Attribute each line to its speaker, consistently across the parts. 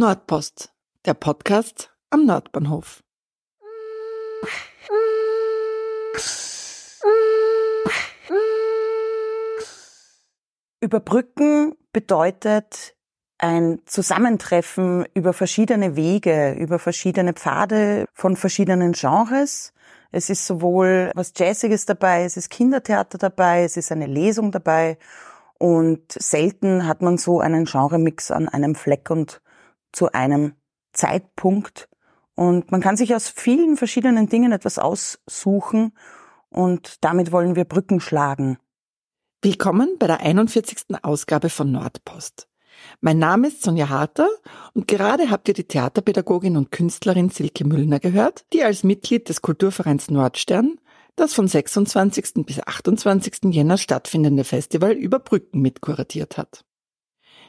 Speaker 1: Nordpost, der Podcast am Nordbahnhof.
Speaker 2: Überbrücken bedeutet ein Zusammentreffen über verschiedene Wege, über verschiedene Pfade von verschiedenen Genres. Es ist sowohl was Jazziges dabei, es ist Kindertheater dabei, es ist eine Lesung dabei und selten hat man so einen Genremix an einem Fleck und zu einem Zeitpunkt. Und man kann sich aus vielen verschiedenen Dingen etwas aussuchen und damit wollen wir Brücken schlagen.
Speaker 1: Willkommen bei der 41. Ausgabe von Nordpost. Mein Name ist Sonja Harter und gerade habt ihr die Theaterpädagogin und Künstlerin Silke Müllner gehört, die als Mitglied des Kulturvereins Nordstern das von 26. bis 28. Jänner stattfindende Festival über Brücken mitkuratiert hat.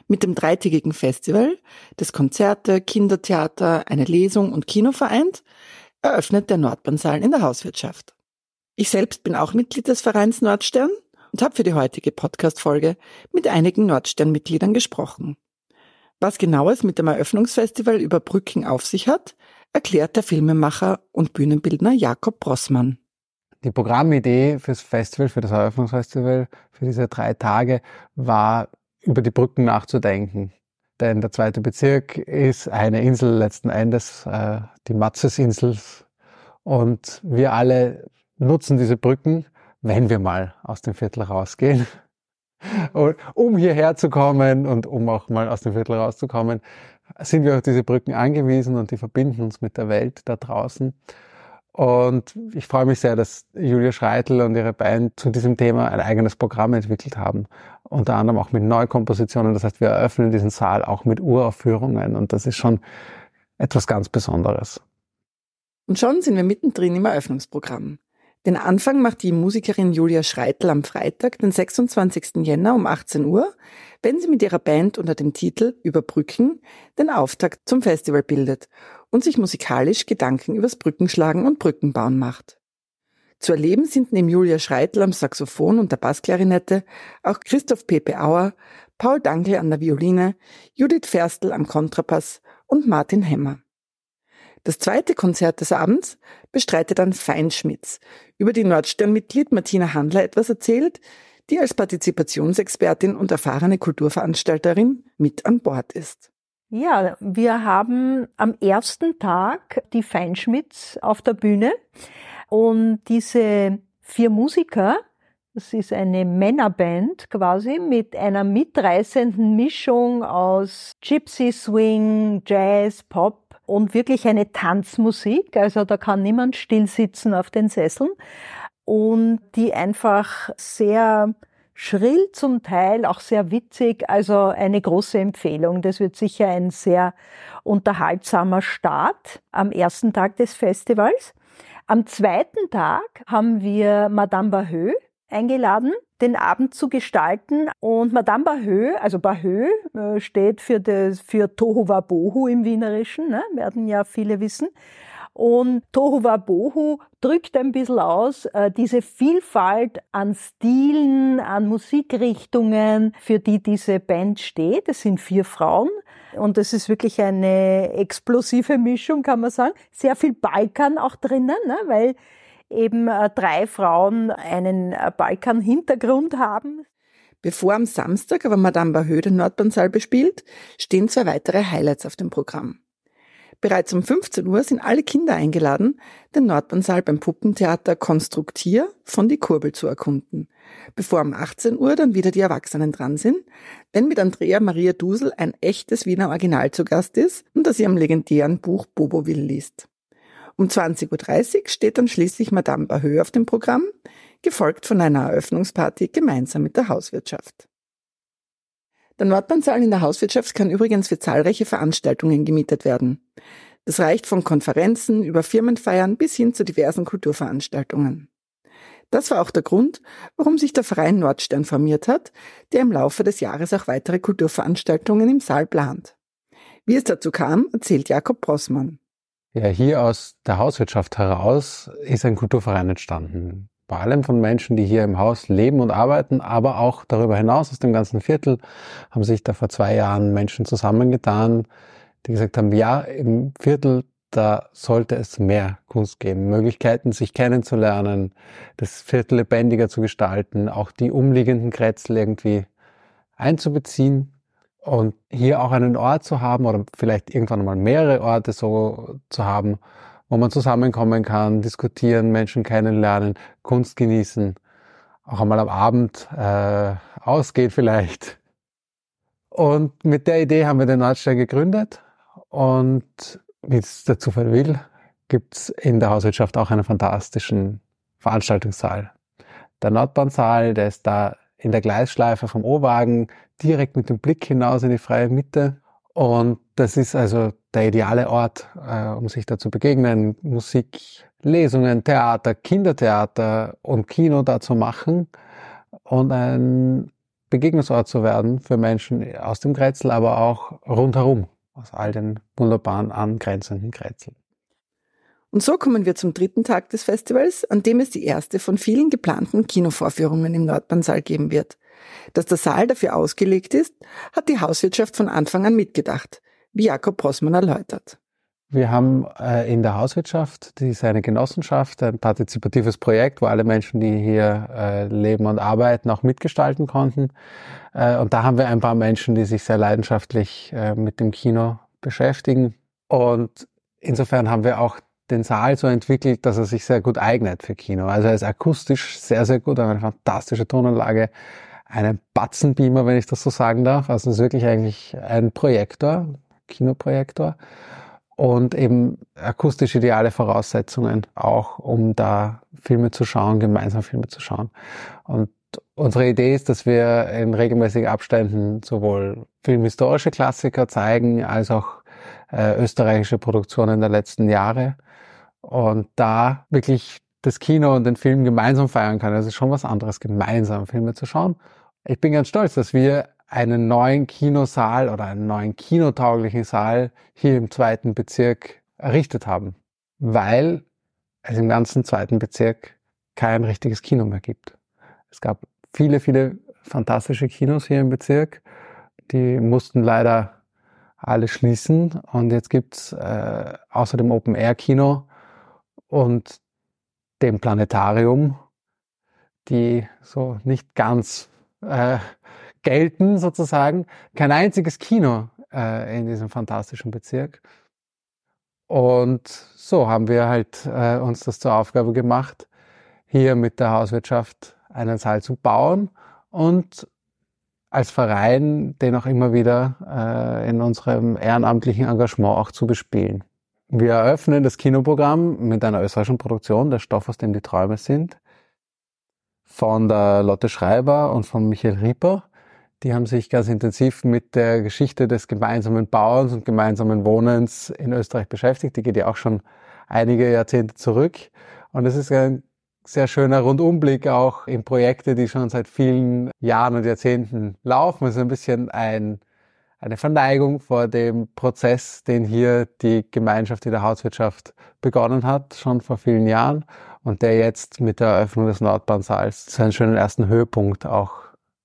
Speaker 1: Mit dem dreitägigen Festival, das Konzerte, Kindertheater, eine Lesung und Kino vereint, eröffnet der Nordbahnsaal in der Hauswirtschaft. Ich selbst bin auch Mitglied des Vereins Nordstern und habe für die heutige Podcast-Folge mit einigen Nordstern-Mitgliedern gesprochen. Was genau es mit dem Eröffnungsfestival über Brücken auf sich hat, erklärt der Filmemacher und Bühnenbildner Jakob Brossmann.
Speaker 3: Die Programmidee fürs Festival, für das Eröffnungsfestival, für diese drei Tage war über die Brücken nachzudenken. Denn der zweite Bezirk ist eine Insel letzten Endes, äh, die Matzesinsel. Und wir alle nutzen diese Brücken, wenn wir mal aus dem Viertel rausgehen. Um hierher zu kommen und um auch mal aus dem Viertel rauszukommen, sind wir auf diese Brücken angewiesen und die verbinden uns mit der Welt da draußen. Und ich freue mich sehr, dass Julia Schreitel und ihre Band zu diesem Thema ein eigenes Programm entwickelt haben. Unter anderem auch mit Neukompositionen. Das heißt, wir eröffnen diesen Saal auch mit Uraufführungen und das ist schon etwas ganz Besonderes.
Speaker 1: Und schon sind wir mittendrin im Eröffnungsprogramm. Den Anfang macht die Musikerin Julia Schreitel am Freitag, den 26. Jänner um 18 Uhr, wenn sie mit ihrer Band unter dem Titel Überbrücken den Auftakt zum Festival bildet und sich musikalisch Gedanken übers Brückenschlagen und Brückenbauen macht. Zu erleben sind neben Julia Schreitel am Saxophon und der Bassklarinette auch Christoph Pepe Auer, Paul Dankel an der Violine, Judith Ferstl am Kontrabass und Martin Hemmer. Das zweite Konzert des Abends bestreitet dann Feinschmitz, über die Nordstern-Mitglied Martina Handler etwas erzählt, die als Partizipationsexpertin und erfahrene Kulturveranstalterin mit an Bord ist.
Speaker 4: Ja, wir haben am ersten Tag die Feinschmitz auf der Bühne und diese vier Musiker, das ist eine Männerband quasi mit einer mitreißenden Mischung aus Gypsy Swing, Jazz, Pop und wirklich eine Tanzmusik. Also da kann niemand still sitzen auf den Sesseln und die einfach sehr schrill zum Teil, auch sehr witzig, also eine große Empfehlung. Das wird sicher ein sehr unterhaltsamer Start am ersten Tag des Festivals. Am zweiten Tag haben wir Madame Bahö eingeladen, den Abend zu gestalten. Und Madame Bahö, also Bahö äh, steht für, das, für Tohu Wabohu im Wienerischen, ne? werden ja viele wissen. Und Tohu Wabohu drückt ein bisschen aus äh, diese Vielfalt an Stilen, an Musikrichtungen, für die diese Band steht. Es sind vier Frauen. Und es ist wirklich eine explosive Mischung, kann man sagen. Sehr viel Balkan auch drinnen, ne? weil eben äh, drei Frauen einen äh, Balkan-Hintergrund haben.
Speaker 1: Bevor am Samstag aber Madame Bahö den Nordbahnsaal bespielt, stehen zwei weitere Highlights auf dem Programm. Bereits um 15 Uhr sind alle Kinder eingeladen, den Nordbahnsaal beim Puppentheater Konstruktier von die Kurbel zu erkunden, bevor um 18 Uhr dann wieder die Erwachsenen dran sind, wenn mit Andrea Maria Dusel ein echtes Wiener Original zu Gast ist und das ihrem legendären Buch Bobo Will liest. Um 20.30 Uhr steht dann schließlich Madame Bahö auf dem Programm, gefolgt von einer Eröffnungsparty gemeinsam mit der Hauswirtschaft. Der Nordbahnsaal in der Hauswirtschaft kann übrigens für zahlreiche Veranstaltungen gemietet werden. Das reicht von Konferenzen über Firmenfeiern bis hin zu diversen Kulturveranstaltungen. Das war auch der Grund, warum sich der Verein Nordstern formiert hat, der im Laufe des Jahres auch weitere Kulturveranstaltungen im Saal plant. Wie es dazu kam, erzählt Jakob Brossmann.
Speaker 3: Ja, hier aus der Hauswirtschaft heraus ist ein Kulturverein entstanden vor allem von Menschen, die hier im Haus leben und arbeiten, aber auch darüber hinaus aus dem ganzen Viertel haben sich da vor zwei Jahren Menschen zusammengetan, die gesagt haben, ja, im Viertel, da sollte es mehr Kunst geben, Möglichkeiten, sich kennenzulernen, das Viertel lebendiger zu gestalten, auch die umliegenden Kretzel irgendwie einzubeziehen und hier auch einen Ort zu haben oder vielleicht irgendwann mal mehrere Orte so zu haben, wo man zusammenkommen kann, diskutieren, Menschen kennenlernen, Kunst genießen, auch einmal am Abend äh, ausgeht vielleicht. Und mit der Idee haben wir den Nordstern gegründet und wie es der Zufall will, gibt's in der Hauswirtschaft auch einen fantastischen Veranstaltungssaal. Der Nordbahnsaal, der ist da in der Gleisschleife vom O-Wagen, direkt mit dem Blick hinaus in die freie Mitte. Und das ist also der ideale Ort, äh, um sich da zu begegnen, Musik, Lesungen, Theater, Kindertheater und Kino da zu machen und ein Begegnungsort zu werden für Menschen aus dem Kretzel, aber auch rundherum aus all den wunderbaren angrenzenden Kretzeln.
Speaker 1: Und so kommen wir zum dritten Tag des Festivals, an dem es die erste von vielen geplanten Kinovorführungen im Nordbahnsaal geben wird. Dass der Saal dafür ausgelegt ist, hat die Hauswirtschaft von Anfang an mitgedacht, wie Jakob Possmann erläutert.
Speaker 3: Wir haben äh, in der Hauswirtschaft, die ist eine Genossenschaft, ein partizipatives Projekt, wo alle Menschen, die hier äh, leben und arbeiten, auch mitgestalten konnten. Äh, und da haben wir ein paar Menschen, die sich sehr leidenschaftlich mit dem Kino beschäftigen. Und insofern haben wir auch den Saal so entwickelt, dass er sich sehr gut eignet für Kino. Also er ist akustisch sehr, sehr gut, eine fantastische Tonanlage, einen Batzenbeamer, wenn ich das so sagen darf. Also es ist wirklich eigentlich ein Projektor, Kinoprojektor und eben akustisch ideale Voraussetzungen auch, um da Filme zu schauen, gemeinsam Filme zu schauen. Und unsere Idee ist, dass wir in regelmäßigen Abständen sowohl filmhistorische Klassiker zeigen, als auch äh, österreichische Produktionen der letzten Jahre und da wirklich das Kino und den Film gemeinsam feiern kann. Das ist schon was anderes, gemeinsam Filme zu schauen. Ich bin ganz stolz, dass wir einen neuen Kinosaal oder einen neuen kinotauglichen Saal hier im zweiten Bezirk errichtet haben, weil es im ganzen zweiten Bezirk kein richtiges Kino mehr gibt. Es gab viele, viele fantastische Kinos hier im Bezirk, die mussten leider alle schließen und jetzt gibt's äh, außer dem Open-Air-Kino und dem Planetarium, die so nicht ganz äh, gelten sozusagen. Kein einziges Kino äh, in diesem fantastischen Bezirk. Und so haben wir halt äh, uns das zur Aufgabe gemacht, hier mit der Hauswirtschaft einen Saal zu bauen und als Verein den auch immer wieder äh, in unserem ehrenamtlichen Engagement auch zu bespielen. Wir eröffnen das Kinoprogramm mit einer österreichischen Produktion, der Stoff, aus dem die Träume sind, von der Lotte Schreiber und von Michael Rieper. Die haben sich ganz intensiv mit der Geschichte des gemeinsamen Bauens und gemeinsamen Wohnens in Österreich beschäftigt. Die geht ja auch schon einige Jahrzehnte zurück. Und es ist ein sehr schöner Rundumblick auch in Projekte, die schon seit vielen Jahren und Jahrzehnten laufen. Es ist ein bisschen ein, eine Verneigung vor dem Prozess, den hier die Gemeinschaft in der Hauswirtschaft begonnen hat, schon vor vielen Jahren und der jetzt mit der Eröffnung des Nordbahnsaals seinen schönen ersten Höhepunkt auch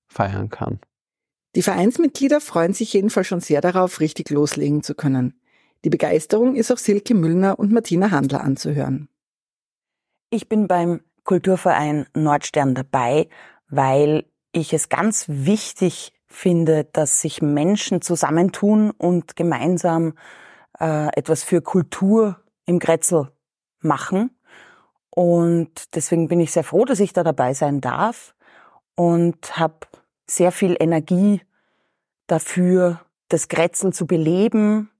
Speaker 3: feiern kann.
Speaker 1: Die Vereinsmitglieder freuen sich jedenfalls schon sehr darauf, richtig loslegen zu können. Die Begeisterung ist auch Silke Müllner und Martina Handler anzuhören.
Speaker 2: Ich bin beim Kulturverein Nordstern dabei, weil ich es ganz wichtig finde, dass sich Menschen zusammentun und gemeinsam äh, etwas für Kultur im Grätzl machen. Und deswegen bin ich sehr froh, dass ich da dabei sein darf und habe sehr viel Energie dafür, das Grätzl zu beleben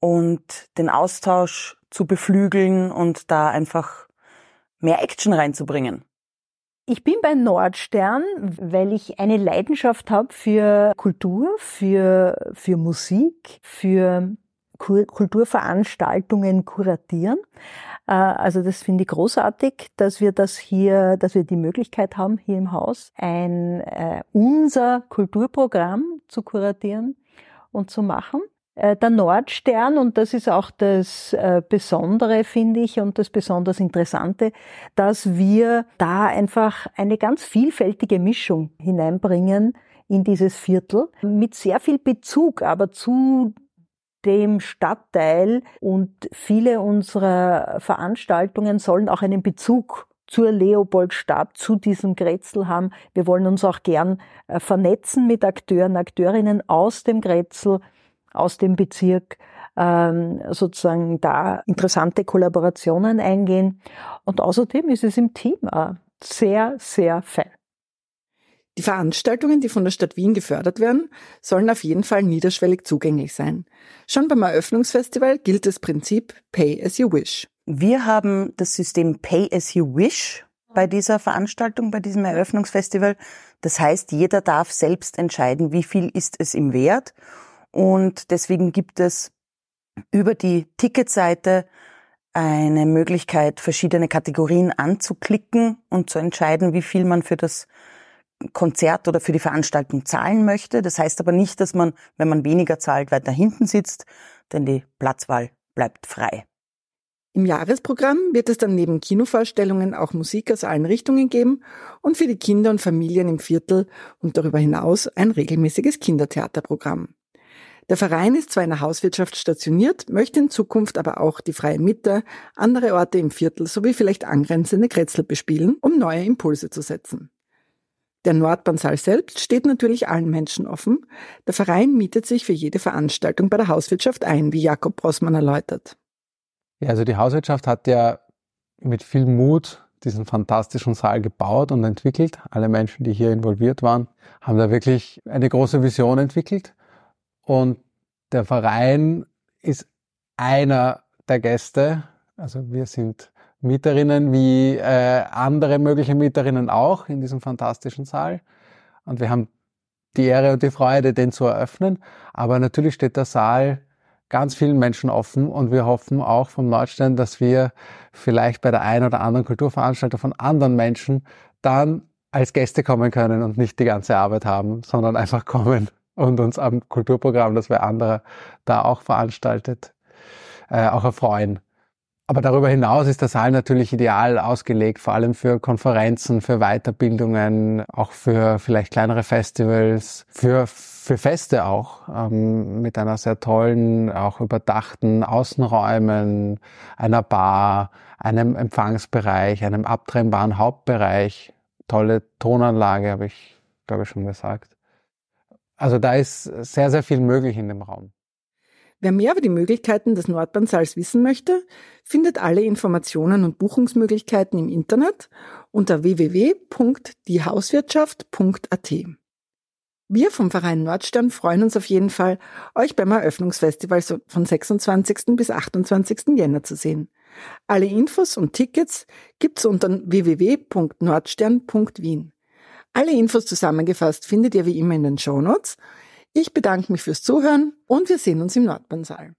Speaker 2: und den Austausch zu beflügeln und da einfach mehr Action reinzubringen.
Speaker 4: Ich bin bei Nordstern, weil ich eine Leidenschaft habe für Kultur, für, für Musik, für Kulturveranstaltungen kuratieren. Äh, also das finde ich großartig, dass wir das hier, dass wir die Möglichkeit haben, hier im Haus ein äh, unser Kulturprogramm zu kuratieren und zu machen. Äh, der Nordstern, und das ist auch das Besondere, finde ich, und das besonders Interessante, dass wir da einfach eine ganz vielfältige Mischung hineinbringen in dieses Viertel mit sehr viel Bezug, aber zu dem Stadtteil und viele unserer Veranstaltungen sollen auch einen Bezug zur Leopoldstadt, zu diesem Grätzl haben. Wir wollen uns auch gern äh, vernetzen mit Akteuren, Akteurinnen aus dem Grätzl, aus dem Bezirk, ähm, sozusagen da interessante Kollaborationen eingehen. Und außerdem ist es im Team auch sehr, sehr fein.
Speaker 1: Die Veranstaltungen, die von der Stadt Wien gefördert werden, sollen auf jeden Fall niederschwellig zugänglich sein. Schon beim Eröffnungsfestival gilt das Prinzip Pay as you wish.
Speaker 2: Wir haben das System Pay as you wish bei dieser Veranstaltung, bei diesem Eröffnungsfestival. Das heißt, jeder darf selbst entscheiden, wie viel ist es ihm wert. Und deswegen gibt es über die Ticketseite eine Möglichkeit, verschiedene Kategorien anzuklicken und zu entscheiden, wie viel man für das Konzert oder für die Veranstaltung zahlen möchte. Das heißt aber nicht, dass man, wenn man weniger zahlt, weiter hinten sitzt, denn die Platzwahl bleibt frei.
Speaker 1: Im Jahresprogramm wird es dann neben Kinovorstellungen auch Musik aus allen Richtungen geben und für die Kinder und Familien im Viertel und darüber hinaus ein regelmäßiges Kindertheaterprogramm. Der Verein ist zwar in der Hauswirtschaft stationiert, möchte in Zukunft aber auch die Freie Mitte, andere Orte im Viertel sowie vielleicht angrenzende Kretzel bespielen, um neue Impulse zu setzen. Der Nordbahnsaal selbst steht natürlich allen Menschen offen. Der Verein mietet sich für jede Veranstaltung bei der Hauswirtschaft ein, wie Jakob Brossmann erläutert.
Speaker 3: Ja, also die Hauswirtschaft hat ja mit viel Mut diesen fantastischen Saal gebaut und entwickelt. Alle Menschen, die hier involviert waren, haben da wirklich eine große Vision entwickelt. Und der Verein ist einer der Gäste. Also wir sind Mieterinnen wie äh, andere mögliche Mieterinnen auch in diesem fantastischen Saal. Und wir haben die Ehre und die Freude, den zu eröffnen. Aber natürlich steht der Saal ganz vielen Menschen offen und wir hoffen auch vom Nordstern, dass wir vielleicht bei der einen oder anderen Kulturveranstaltung von anderen Menschen dann als Gäste kommen können und nicht die ganze Arbeit haben, sondern einfach kommen und uns am Kulturprogramm, das wer anderer da auch veranstaltet, äh, auch erfreuen. Aber darüber hinaus ist der Saal natürlich ideal ausgelegt, vor allem für Konferenzen, für Weiterbildungen, auch für vielleicht kleinere Festivals, für, für Feste auch, ähm, mit einer sehr tollen, auch überdachten Außenräumen, einer Bar, einem Empfangsbereich, einem abtrennbaren Hauptbereich, tolle Tonanlage, habe ich, glaube ich, schon gesagt. Also da ist sehr, sehr viel möglich in dem Raum.
Speaker 1: Wer mehr über die Möglichkeiten des Nordbahnsaals wissen möchte, findet alle Informationen und Buchungsmöglichkeiten im Internet unter www.diehauswirtschaft.at. Wir vom Verein Nordstern freuen uns auf jeden Fall, euch beim Eröffnungsfestival von 26. bis 28. Jänner zu sehen. Alle Infos und Tickets gibt's unter www.nordstern.wien. Alle Infos zusammengefasst findet ihr wie immer in den Show Notes. Ich bedanke mich fürs Zuhören und wir sehen uns im Nordbahnsaal.